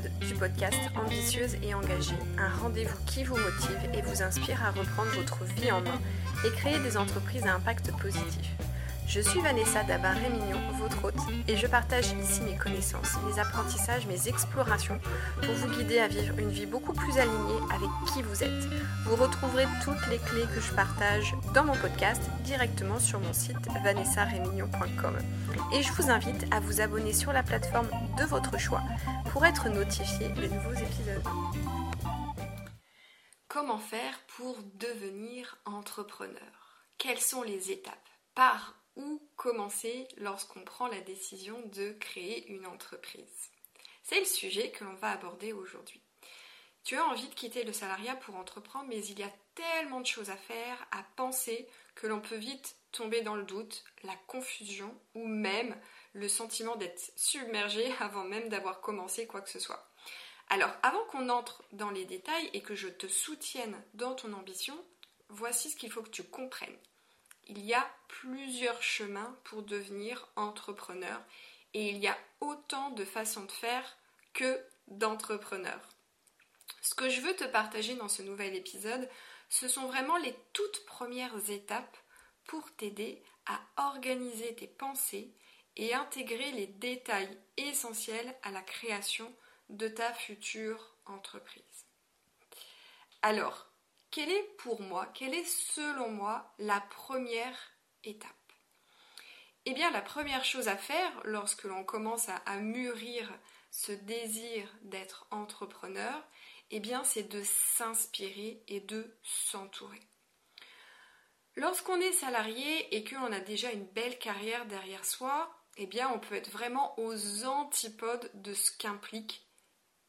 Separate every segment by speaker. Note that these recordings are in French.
Speaker 1: du podcast Ambitieuse et engagée, un rendez-vous qui vous motive et vous inspire à reprendre votre vie en main et créer des entreprises à impact positif. Je suis Vanessa Dabar-Rémignon, votre hôte, et je partage ici mes connaissances, mes apprentissages, mes explorations pour vous guider à vivre une vie beaucoup plus alignée avec qui vous êtes. Vous retrouverez toutes les clés que je partage dans mon podcast directement sur mon site vanessarémignon.com. Et je vous invite à vous abonner sur la plateforme de votre choix pour être notifié des nouveaux épisodes. Comment faire pour devenir entrepreneur? Quelles sont les étapes? Par où commencer lorsqu'on prend la décision de créer une entreprise C'est le sujet que l'on va aborder aujourd'hui. Tu as envie de quitter le salariat pour entreprendre, mais il y a tellement de choses à faire, à penser, que l'on peut vite tomber dans le doute, la confusion ou même le sentiment d'être submergé avant même d'avoir commencé quoi que ce soit. Alors, avant qu'on entre dans les détails et que je te soutienne dans ton ambition, voici ce qu'il faut que tu comprennes il y a plusieurs chemins pour devenir entrepreneur et il y a autant de façons de faire que d'entrepreneurs. Ce que je veux te partager dans ce nouvel épisode, ce sont vraiment les toutes premières étapes pour t'aider à organiser tes pensées et intégrer les détails essentiels à la création de ta future entreprise. Alors, quelle est pour moi, quelle est selon moi la première étape? Eh bien, la première chose à faire lorsque l'on commence à, mûrir ce désir d'être entrepreneur, eh bien, c'est de s'inspirer et de s'entourer. Lorsqu'on est salarié et qu'on a déjà une belle carrière derrière soi, eh bien, on peut être vraiment aux antipodes de ce qu'implique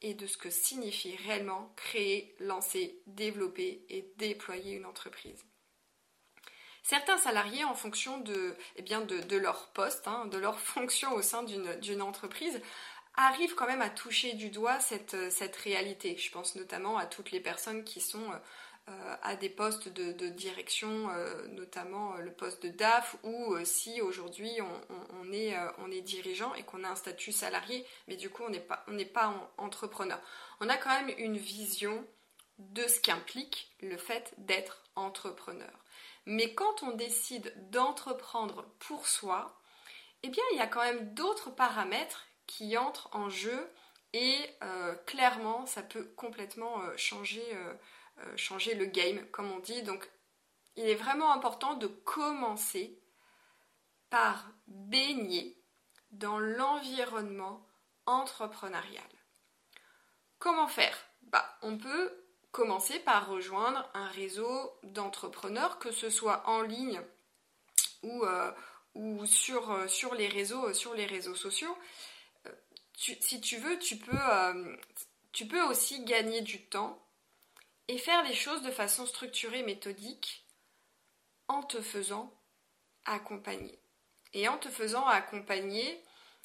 Speaker 1: et de ce que signifie réellement créer, lancer, développer et déployer une entreprise. Certains salariés, en fonction de, eh bien de, leur poste, hein, de leur fonction au sein d'une entreprise, arrivent quand même à toucher du doigt cette, réalité. Je pense notamment à toutes les personnes qui sont euh, à des postes de, direction, euh, notamment euh, le poste de DAF, ou si aujourd'hui on, est, on est dirigeant et qu'on a un statut salarié, mais du coup on n'est pas, pas entrepreneur. On a quand même une vision de ce qu'implique le fait d'être entrepreneur. Mais quand on décide d'entreprendre pour soi, eh bien il y a quand même d'autres paramètres qui entrent en jeu et clairement ça peut complètement changer euh, changer le game, comme on dit. Donc, il est vraiment important de commencer par baigner dans l'environnement entrepreneurial. Comment faire? Bah, On peut commencer par rejoindre un réseau d'entrepreneurs, que ce soit en ligne ou, euh, ou sur, euh, sur, les réseaux, sur les réseaux sociaux. si tu veux, tu peux, tu peux aussi gagner du temps et faire les choses de façon structurée, méthodique, en te faisant accompagner. Et en te faisant accompagner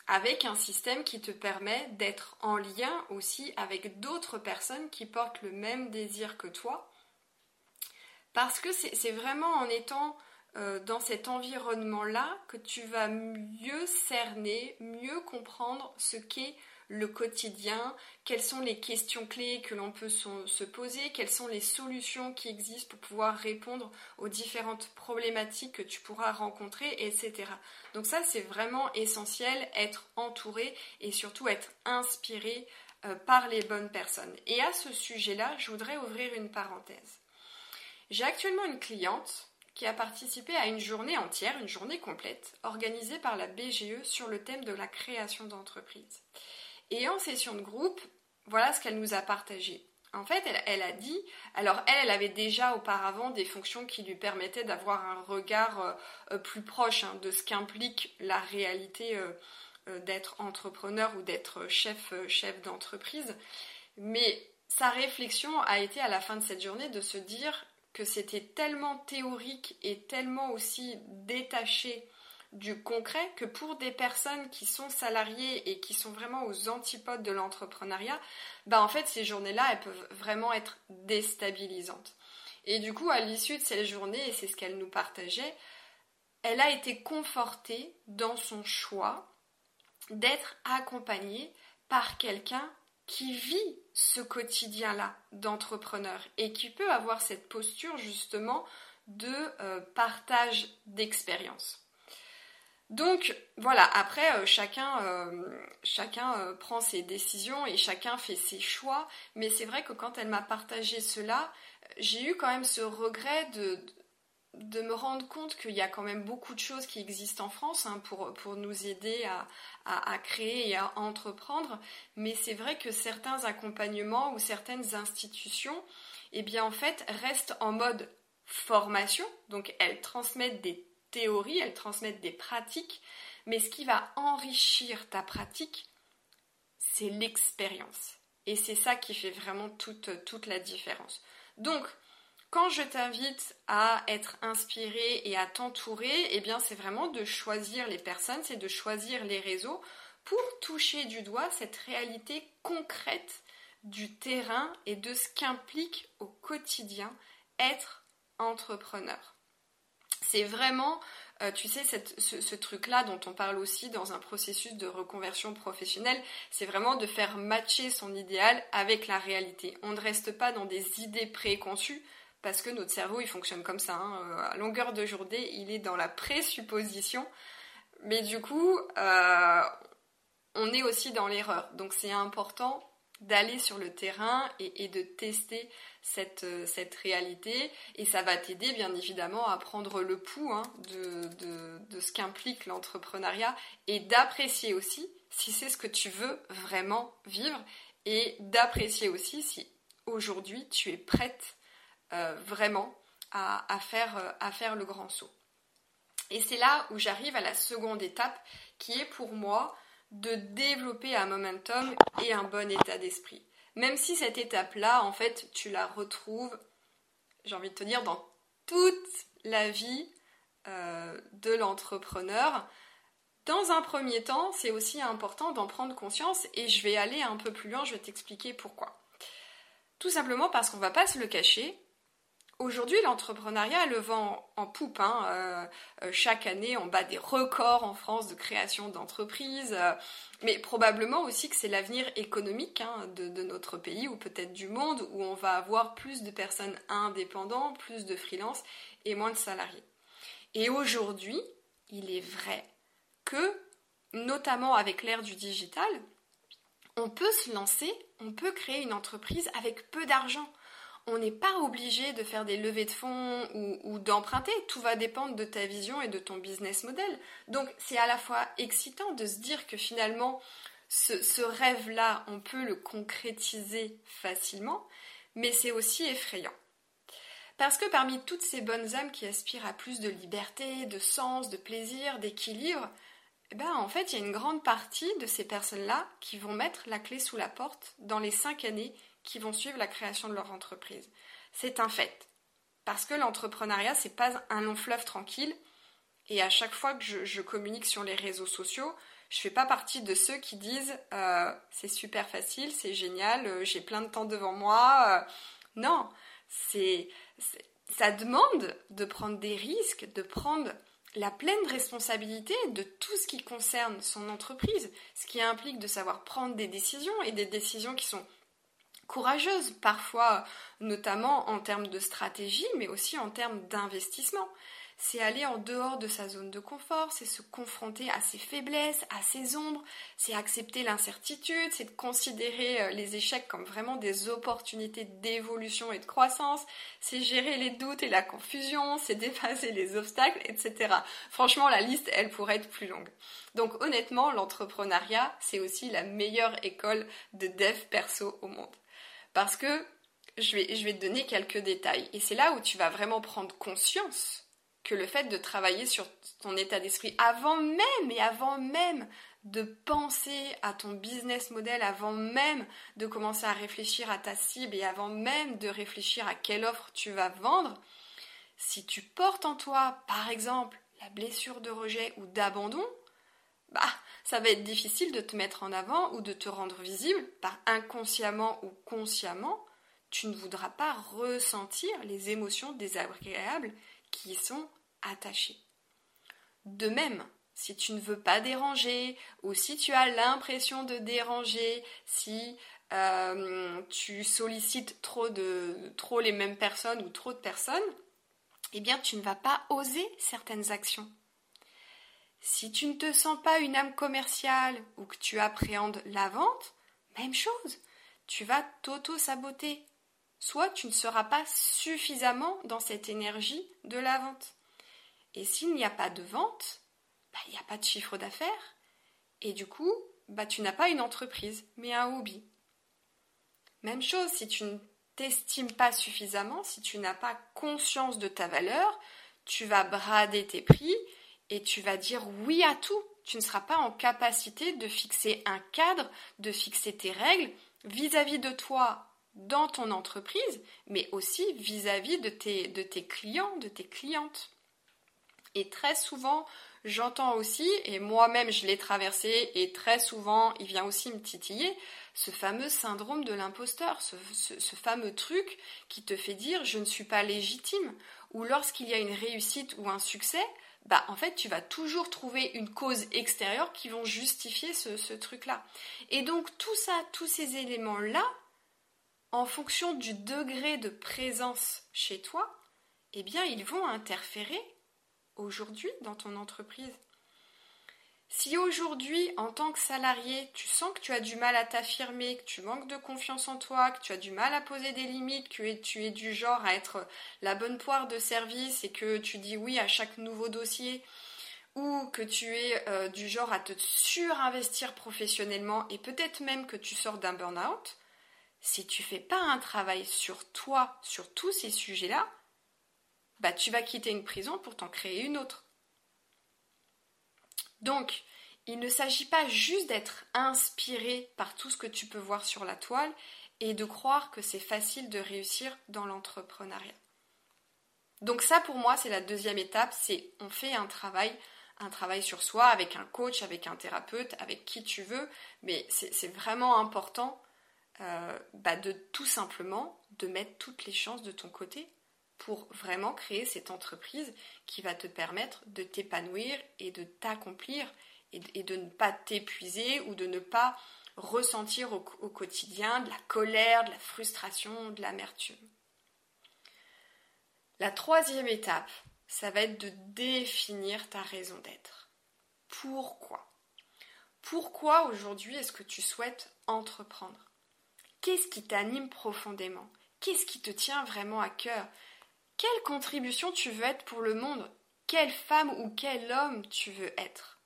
Speaker 1: avec un système qui te permet d'être en lien aussi avec d'autres personnes qui portent le même désir que toi. Parce que c'est vraiment en étant euh, dans cet environnement-là que tu vas mieux cerner, mieux comprendre ce qu'est le quotidien, quelles sont les questions clés que l'on peut se poser, quelles sont les solutions qui existent pour pouvoir répondre aux différentes problématiques que tu pourras rencontrer, etc. Donc ça, c'est vraiment essentiel, être entouré et surtout être inspiré euh, par les bonnes personnes. Et à ce sujet-là, je voudrais ouvrir une parenthèse. J'ai actuellement une cliente qui a participé à une journée entière, une journée complète, organisée par la BGE sur le thème de la création d'entreprise. Et en session de groupe, voilà ce qu'elle nous a partagé. En fait, elle, a dit, alors elle, elle avait déjà auparavant des fonctions qui lui permettaient d'avoir un regard euh, euh, plus proche hein, de ce qu'implique la réalité euh, d'être entrepreneur ou d'être chef, chef d'entreprise. Mais sa réflexion a été à la fin de cette journée de se dire que c'était tellement théorique et tellement aussi détaché du concret que pour des personnes qui sont salariées et qui sont vraiment aux antipodes de l'entrepreneuriat, bah en fait ces journées-là, elles peuvent vraiment être déstabilisantes. Et du coup, à l'issue de cette journée, et c'est ce qu'elle nous partageait, elle a été confortée dans son choix d'être accompagnée par quelqu'un qui vit ce quotidien-là d'entrepreneur et qui peut avoir cette posture justement de euh, partage d'expérience. Donc voilà, après euh, chacun, euh, chacun prend ses décisions et chacun fait ses choix, mais c'est vrai que quand elle m'a partagé cela, j'ai eu quand même ce regret de, de me rendre compte qu'il y a quand même beaucoup de choses qui existent en France hein, pour, pour, nous aider à, à, créer et à entreprendre, mais c'est vrai que certains accompagnements ou certaines institutions, eh bien en fait, restent en mode formation, donc elles transmettent des théories, elles transmettent des pratiques, mais ce qui va enrichir ta pratique, c'est l'expérience. Et c'est ça qui fait vraiment toute, toute la différence. Donc, quand je t'invite à être inspiré et à t'entourer, eh bien c'est vraiment de choisir les personnes, c'est de choisir les réseaux pour toucher du doigt cette réalité concrète du terrain et de ce qu'implique au quotidien être entrepreneur. C'est vraiment, euh, tu sais, ce, truc-là dont on parle aussi dans un processus de reconversion professionnelle, c'est vraiment de faire matcher son idéal avec la réalité. On ne reste pas dans des idées préconçues, parce que notre cerveau il fonctionne comme ça. Hein. Euh, à longueur de journée, il est dans la présupposition, mais du coup, euh, on est aussi dans l'erreur. Donc c'est important d'aller sur le terrain et, de tester cette, euh, cette, réalité et ça va t'aider bien évidemment à prendre le pouls hein, de, ce qu'implique l'entrepreneuriat et d'apprécier aussi si c'est ce que tu veux vraiment vivre et d'apprécier aussi si aujourd'hui tu es prête euh, vraiment euh, à faire le grand saut. Et c'est là où j'arrive à la seconde étape qui est pour moi de développer un momentum et un bon état d'esprit. Même si cette étape-là, en fait, tu la retrouves, j'ai envie de te dire, dans toute la vie euh, de l'entrepreneur. Dans un premier temps, c'est aussi important d'en prendre conscience et je vais aller un peu plus loin, je vais t'expliquer pourquoi. Tout simplement parce qu'on ne va pas se le cacher, Aujourd'hui, l'entrepreneuriat le vend en poupe. Hein. Euh, euh, chaque année, on bat des records en France de création d'entreprises, euh, mais probablement aussi que c'est l'avenir économique hein, de, notre pays ou peut-être du monde où on va avoir plus de personnes indépendantes, plus de freelance et moins de salariés. Et aujourd'hui, il est vrai que, notamment avec l'ère du digital, on peut se lancer, on peut créer une entreprise avec peu d'argent on n'est pas obligé de faire des levées de fonds ou, d'emprunter. Tout va dépendre de ta vision et de ton business model. Donc c'est à la fois excitant de se dire que finalement ce, rêve-là, on peut le concrétiser facilement, mais c'est aussi effrayant. Parce que parmi toutes ces bonnes âmes qui aspirent à plus de liberté, de sens, de plaisir, d'équilibre, eh ben, en fait, il y a une grande partie de ces personnes-là qui vont mettre la clé sous la porte dans les cinq années qui vont suivre la création de leur entreprise. C'est un fait. Parce que l'entrepreneuriat, c'est pas un long fleuve tranquille. Et à chaque fois que je, communique sur les réseaux sociaux, je fais pas partie de ceux qui disent euh, c'est super facile, c'est génial, euh, j'ai plein de temps devant moi. Euh. non, c'est ça demande de prendre des risques, de prendre la pleine responsabilité de tout ce qui concerne son entreprise, ce qui implique de savoir prendre des décisions et des décisions qui sont courageuse, parfois notamment en termes de stratégie, mais aussi en termes d'investissement. C'est aller en dehors de sa zone de confort, c'est se confronter à ses faiblesses, à ses ombres, c'est accepter l'incertitude, c'est de considérer euh, les échecs comme vraiment des opportunités d'évolution et de croissance, c'est gérer les doutes et la confusion, c'est dépasser les obstacles, etc. Franchement, la liste, elle pourrait être plus longue. Donc honnêtement, l'entrepreneuriat, c'est aussi la meilleure école de dev perso au monde. Parce que je vais, te donner quelques détails. Et c'est là où tu vas vraiment prendre conscience que le fait de travailler sur ton état d'esprit avant même et avant même de penser à ton business model, avant même de commencer à réfléchir à ta cible et avant même de réfléchir à quelle offre tu vas vendre, si tu portes en toi, par exemple, la blessure de rejet ou d'abandon, bah, ça va être difficile de te mettre en avant ou de te rendre visible, par inconsciemment ou consciemment, tu ne voudras pas ressentir les émotions désagréables qui y sont attachées. De même, si tu ne veux pas déranger ou si tu as l'impression de déranger, si euh, tu sollicites trop, de, trop les mêmes personnes ou trop de personnes, eh bien tu ne vas pas oser certaines actions. Si tu ne te sens pas une âme commerciale ou que tu appréhendes la vente, même chose, tu vas t'auto-saboter. Soit tu ne seras pas suffisamment dans cette énergie de la vente. Et s'il n'y a pas de vente, bah, il n'y a pas de chiffre d'affaires. Et du coup, bah, tu n'as pas une entreprise, mais un hobby. Même chose, si tu ne t'estimes pas suffisamment, si tu n'as pas conscience de ta valeur, tu vas brader tes prix et tu vas dire oui à tout. Tu ne seras pas en capacité de fixer un cadre, de fixer tes règles vis-à-vis de toi dans ton entreprise, mais aussi vis-à-vis de, tes, clients, de tes clientes. Et très souvent, j'entends aussi, et moi-même je l'ai traversé, et très souvent il vient aussi me titiller, ce fameux syndrome de l'imposteur, ce, fameux truc qui te fait dire je ne suis pas légitime, ou lorsqu'il y a une réussite ou un succès, bah en fait tu vas toujours trouver une cause extérieure qui vont justifier ce, truc-là. Et donc tout ça, tous ces éléments-là, en fonction du degré de présence chez toi, eh bien ils vont interférer aujourd'hui dans ton entreprise. Si aujourd'hui, en tant que salarié, tu sens que tu as du mal à t'affirmer, que tu manques de confiance en toi, que tu as du mal à poser des limites, que tu es du genre à être la bonne poire de service et que tu dis oui à chaque nouveau dossier, ou que tu es euh, du genre à te surinvestir professionnellement et peut-être même que tu sors d'un burn-out, si tu fais pas un travail sur toi, sur tous ces sujets-là, bah tu vas quitter une prison pour t'en créer une autre. Donc, il ne s'agit pas juste d'être inspiré par tout ce que tu peux voir sur la toile et de croire que c'est facile de réussir dans l'entrepreneuriat. Donc ça pour moi c'est la deuxième étape, c'est on fait un travail, un travail sur soi avec un coach, avec un thérapeute, avec qui tu veux, mais c'est vraiment important euh, bah, de tout simplement de mettre toutes les chances de ton côté pour vraiment créer cette entreprise qui va te permettre de t'épanouir et de t'accomplir et, de ne pas t'épuiser ou de ne pas ressentir au, quotidien de la colère, de la frustration, de l'amertume. La troisième étape, ça va être de définir ta raison d'être. Pourquoi? Pourquoi aujourd'hui est-ce que tu souhaites entreprendre? Qu'est-ce qui t'anime profondément? Qu'est-ce qui te tient vraiment à cœur? Quelle contribution tu veux être pour le monde? Quelle femme ou quel homme tu veux être?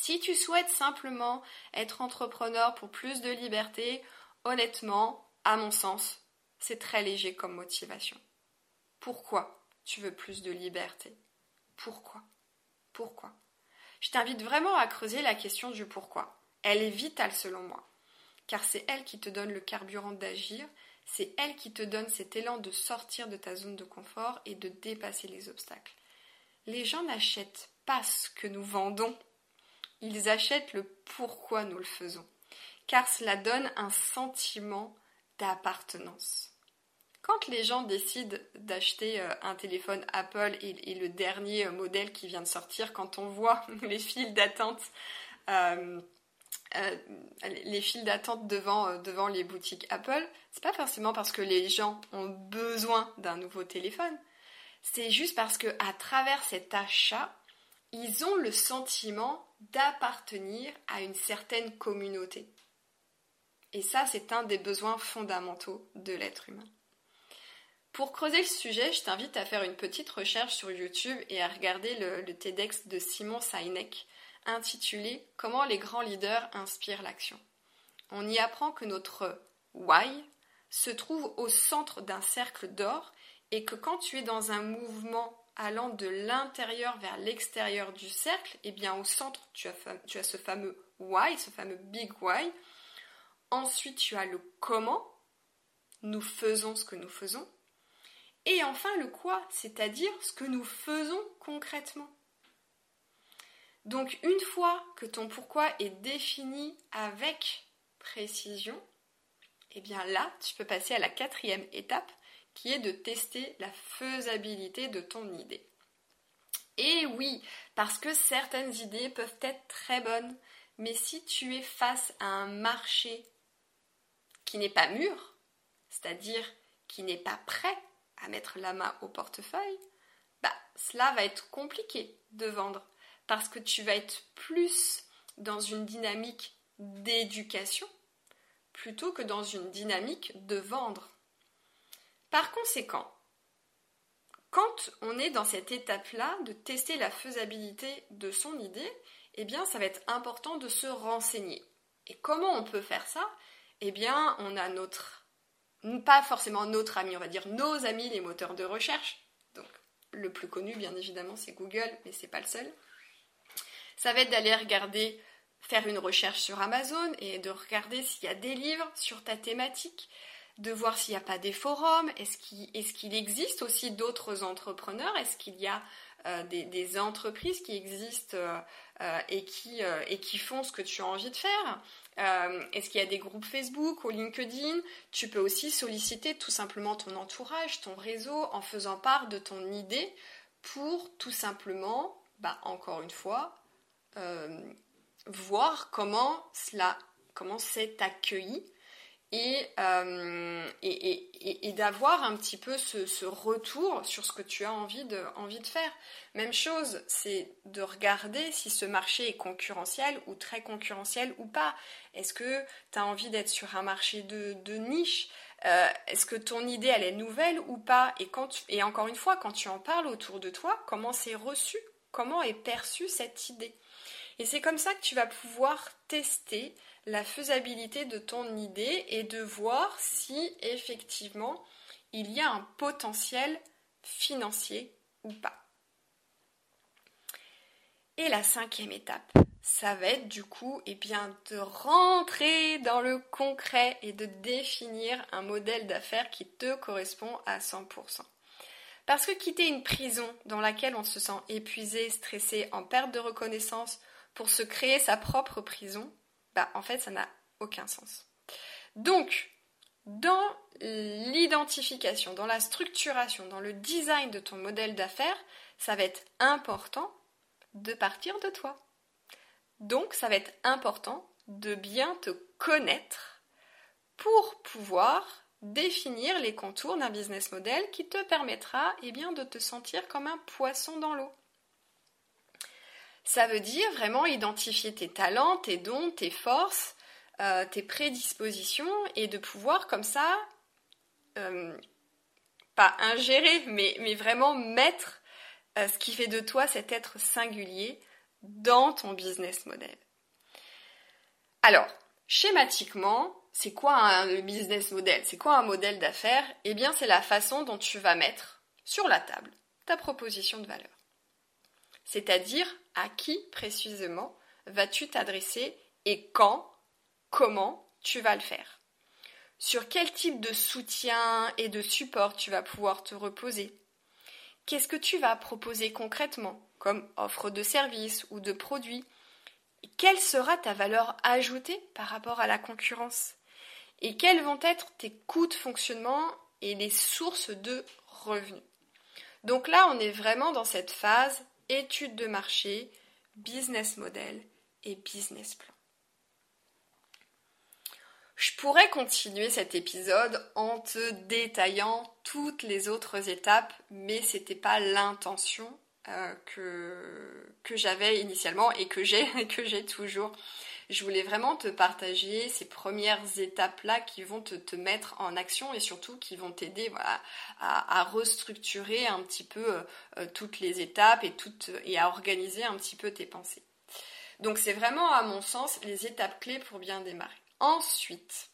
Speaker 1: Si tu souhaites simplement être entrepreneur pour plus de liberté, honnêtement, à mon sens, c'est très léger comme motivation. Pourquoi tu veux plus de liberté? Pourquoi? Pourquoi? Je t'invite vraiment à creuser la question du pourquoi. Elle est vitale selon moi, car c'est elle qui te donne le carburant d'agir, c'est elle qui te donne cet élan de sortir de ta zone de confort et de dépasser les obstacles. Les gens n'achètent pas ce que nous vendons, ils achètent le pourquoi nous le faisons, car cela donne un sentiment d'appartenance. Quand les gens décident d'acheter euh, un téléphone Apple et, le dernier euh, modèle qui vient de sortir, quand on voit les files d'attente euh, devant les boutiques Apple, c'est pas forcément parce que les gens ont besoin d'un nouveau téléphone. C'est juste parce que à travers cet achat, ils ont le sentiment d'appartenir à une certaine communauté. Et ça, c'est un des besoins fondamentaux de l'être humain. Pour creuser le sujet, je t'invite à faire une petite recherche sur YouTube et à regarder le, TEDx de Simon Sinek intitulé Comment les grands leaders inspirent l'action. On y apprend que notre why se trouve au centre d'un cercle d'or et que quand tu es dans un mouvement allant de l'intérieur vers l'extérieur du cercle, et eh bien au centre tu as, ce fameux why, ce fameux big why. Ensuite tu as le comment, nous faisons ce que nous faisons. Et enfin le quoi, c'est-à-dire ce que nous faisons concrètement. Donc une fois que ton pourquoi est défini avec précision, eh bien là, tu peux passer à la quatrième étape qui est de tester la faisabilité de ton idée. Et oui, parce que certaines idées peuvent être très bonnes, mais si tu es face à un marché qui n'est pas mûr, c'est-à-dire qui n'est pas prêt à mettre la main au portefeuille, bah, cela va être compliqué de vendre parce que tu vas être plus dans une dynamique d'éducation plutôt que dans une dynamique de vendre. Par conséquent, quand on est dans cette étape-là de tester la faisabilité de son idée, eh bien, ça va être important de se renseigner. Et comment on peut faire ça? Eh bien, on a notre, pas forcément notre ami, on va dire nos amis les moteurs de recherche. Donc, le plus connu, bien évidemment, c'est Google, mais c'est pas le seul. Ça va être d'aller regarder, faire une recherche sur Amazon et de regarder s'il y a des livres sur ta thématique, de voir s'il n'y a pas des forums, est-ce qu'il existe aussi d'autres entrepreneurs, est-ce qu'il y a euh, des, entreprises qui existent euh, euh, et, qui, font ce que tu as envie de faire? Est-ce qu'il y a des groupes Facebook ou LinkedIn? Tu peux aussi solliciter tout simplement ton entourage, ton réseau, en faisant part de ton idée pour tout simplement, bah, encore une fois, voir comment cela, comment c'est accueilli euh, et, et, d'avoir un petit peu ce, retour sur ce que tu as envie de, envie de faire. Même chose, c'est de regarder si ce marché est concurrentiel ou très concurrentiel ou pas. Est-ce que tu as envie d'être sur un marché de, niche? Euh, Est-ce que ton idée, elle est nouvelle ou pas? Et, quand et encore une fois, quand tu en parles autour de toi, comment c'est reçu? Comment est perçue cette idée? Et c'est comme ça que tu vas pouvoir tester la faisabilité de ton idée et de voir si effectivement il y a un potentiel financier ou pas. Et la cinquième étape, ça va être du coup eh bien, de rentrer dans le concret et de définir un modèle d'affaires qui te correspond à 100%. Parce que quitter une prison dans laquelle on se sent épuisé, stressé, en perte de reconnaissance pour se créer sa propre prison, bah, en fait, ça n'a aucun sens. Donc, dans l'identification, dans la structuration, dans le design de ton modèle d'affaires, ça va être important de partir de toi. Donc, ça va être important de bien te connaître pour pouvoir définir les contours d'un business model qui te permettra eh bien, de te sentir comme un poisson dans l'eau. Ça veut dire vraiment identifier tes talents, tes dons, tes forces, euh, tes prédispositions et de pouvoir comme ça, euh, pas ingérer, mais, vraiment mettre euh, ce qui fait de toi cet être singulier dans ton business model. Alors, schématiquement, c'est quoi un business model? C'est quoi un modèle d'affaires? Eh bien, c'est la façon dont tu vas mettre sur la table ta proposition de valeur. C'est-à-dire à qui précisément vas-tu t'adresser et quand, comment tu vas le faire? Sur quel type de soutien et de support tu vas pouvoir te reposer? Qu'est-ce que tu vas proposer concrètement comme offre de service ou de produits Quelle sera ta valeur ajoutée par rapport à la concurrence? Et quels vont être tes coûts de fonctionnement et les sources de revenus? Donc là, on est vraiment dans cette phase étude de marché, business model et business plan. Je pourrais continuer cet épisode en te détaillant toutes les autres étapes, mais ce n'était pas l'intention euh, que, j'avais initialement et que j'ai toujours je voulais vraiment te partager ces premières étapes-là qui vont te, mettre en action et surtout qui vont t'aider à, restructurer un petit peu euh, euh, toutes les étapes et, et à organiser un petit peu tes pensées. Donc c'est vraiment à mon sens les étapes clés pour bien démarrer. Ensuite,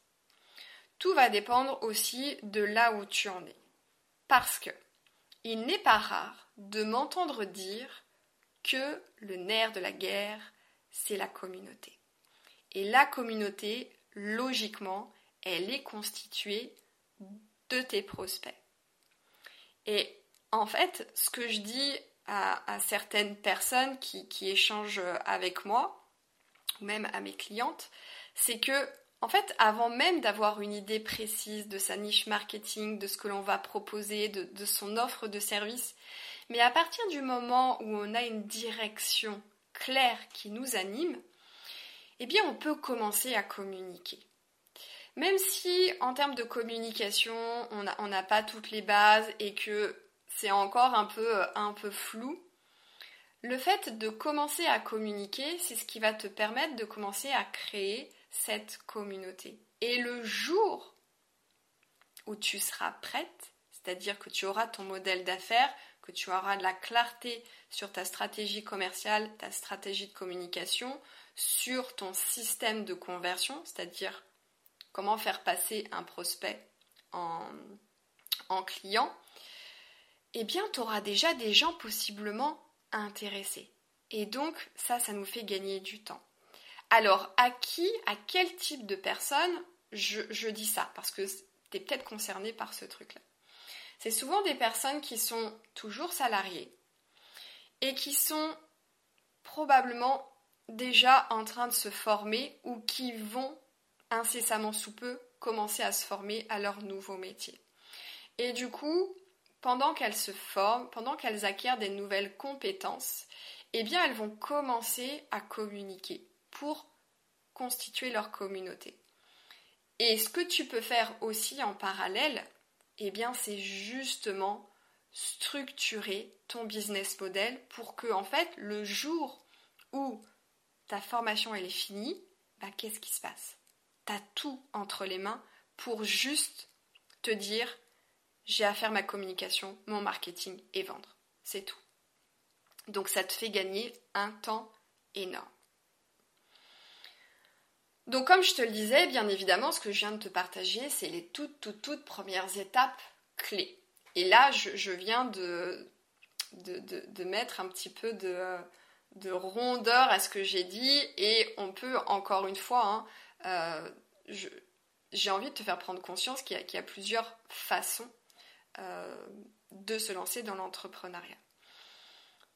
Speaker 1: tout va dépendre aussi de là où tu en es. Parce que il n'est pas rare de m'entendre dire que le nerf de la guerre, c'est la communauté. Et la communauté, logiquement, elle est constituée de tes prospects. Et en fait, ce que je dis à, certaines personnes qui, échangent avec moi, ou même à mes clientes, c'est que, en fait, avant même d'avoir une idée précise de sa niche marketing, de ce que l'on va proposer, de, son offre de service, mais à partir du moment où on a une direction claire qui nous anime, eh bien on peut commencer à communiquer. Même si en termes de communication, on n'a pas toutes les bases et que c'est encore un peu, un peu flou, le fait de commencer à communiquer, c'est ce qui va te permettre de commencer à créer cette communauté. Et le jour où tu seras prête, c'est-à-dire que tu auras ton modèle d'affaires, que tu auras de la clarté sur ta stratégie commerciale, ta stratégie de communication, sur ton système de conversion, c'est-à-dire comment faire passer un prospect en, en client, eh bien, tu auras déjà des gens possiblement intéressés. Et donc, ça, ça nous fait gagner du temps. Alors, à qui, à quel type de personne je, je dis ça? Parce que tu es peut-être concerné par ce truc-là. C'est souvent des personnes qui sont toujours salariées et qui sont probablement déjà en train de se former ou qui vont incessamment sous peu commencer à se former à leur nouveau métier. Et du coup, pendant qu'elles se forment, pendant qu'elles acquièrent des nouvelles compétences, eh bien elles vont commencer à communiquer pour constituer leur communauté. Et ce que tu peux faire aussi en parallèle, eh bien c'est justement structurer ton business model pour que en fait le jour où ta formation elle est finie, bah, qu'est-ce qui se passe? Tu as tout entre les mains pour juste te dire j'ai à faire ma communication, mon marketing et vendre. C'est tout. Donc ça te fait gagner un temps énorme. Donc comme je te le disais, bien évidemment, ce que je viens de te partager, c'est les toutes, toutes, toutes premières étapes clés. Et là, je, viens de, mettre un petit peu de, de, rondeur à ce que j'ai dit, et on peut, encore une fois, hein, euh, j'ai envie de te faire prendre conscience qu'il y, a plusieurs façons euh, de se lancer dans l'entrepreneuriat.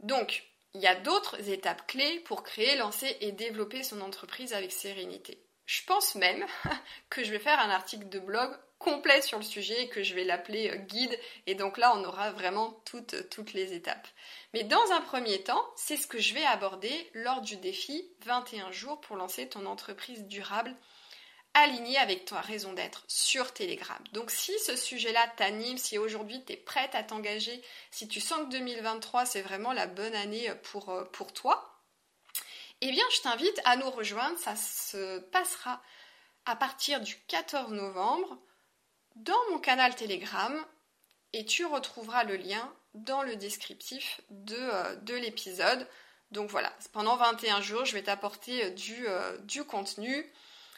Speaker 1: Donc, il y a d'autres étapes clés pour créer, lancer et développer son entreprise avec sérénité. Je pense même que je vais faire un article de blog complet sur le sujet et que je vais l'appeler euh, guide. Et donc là, on aura vraiment toutes, toutes les étapes. Mais dans un premier temps, c'est ce que je vais aborder lors du défi 21 jours pour lancer ton entreprise durable aligné avec ta raison d'être sur Telegram. Donc si ce sujet-là t'anime, si aujourd'hui tu es prête à t'engager, si tu sens que 2023 c'est vraiment la bonne année euh, pour toi, eh bien je t'invite à nous rejoindre. Ça se passera à partir du 14 novembre dans mon canal Telegram et tu retrouveras le lien dans le descriptif de, euh, de l'épisode. Donc voilà, pendant 21 jours, je vais t'apporter euh, du, du contenu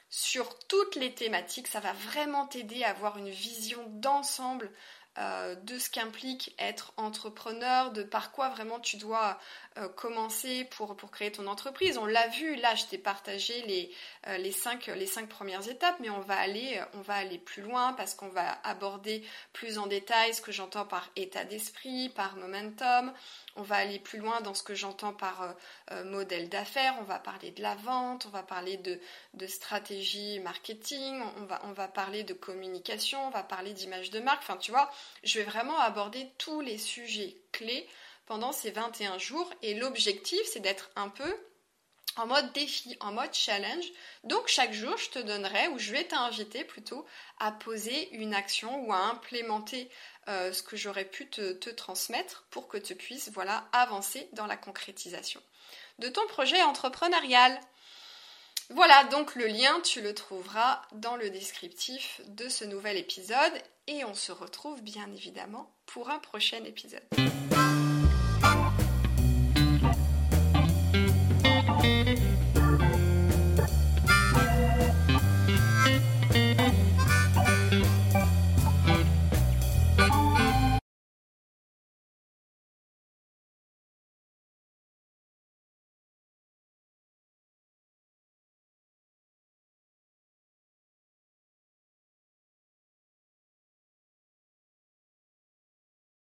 Speaker 1: sur toutes les thématiques. Ça va vraiment t'aider à avoir une vision d'ensemble euh, de ce qu'implique être entrepreneur, de par quoi vraiment tu dois euh, commencer pour, pour créer ton entreprise. On l'a vu, là je t'ai partagé les, euh, les, cinq, les cinq premières étapes, mais on va aller, on va aller plus loin parce qu'on va aborder plus en détail ce que j'entends par état d'esprit, par momentum. On va aller plus loin dans ce que j'entends par modèle d'affaires, on va parler de la vente, on va parler de, de stratégie marketing, on va, on va parler de communication, on va parler d'image de marque. Enfin, tu vois, je vais vraiment aborder tous les sujets clés pendant ces 21 jours et l'objectif c'est d'être un peu en mode défi, en mode challenge. Donc chaque jour, je te donnerai, ou je vais t'inviter plutôt, à poser une action ou à implémenter euh, ce que j'aurais pu te, transmettre pour que tu puisses voilà, avancer dans la concrétisation de ton projet entrepreneurial. Voilà, donc le lien, tu le trouveras dans le descriptif de ce nouvel épisode et on se retrouve bien évidemment pour un prochain épisode.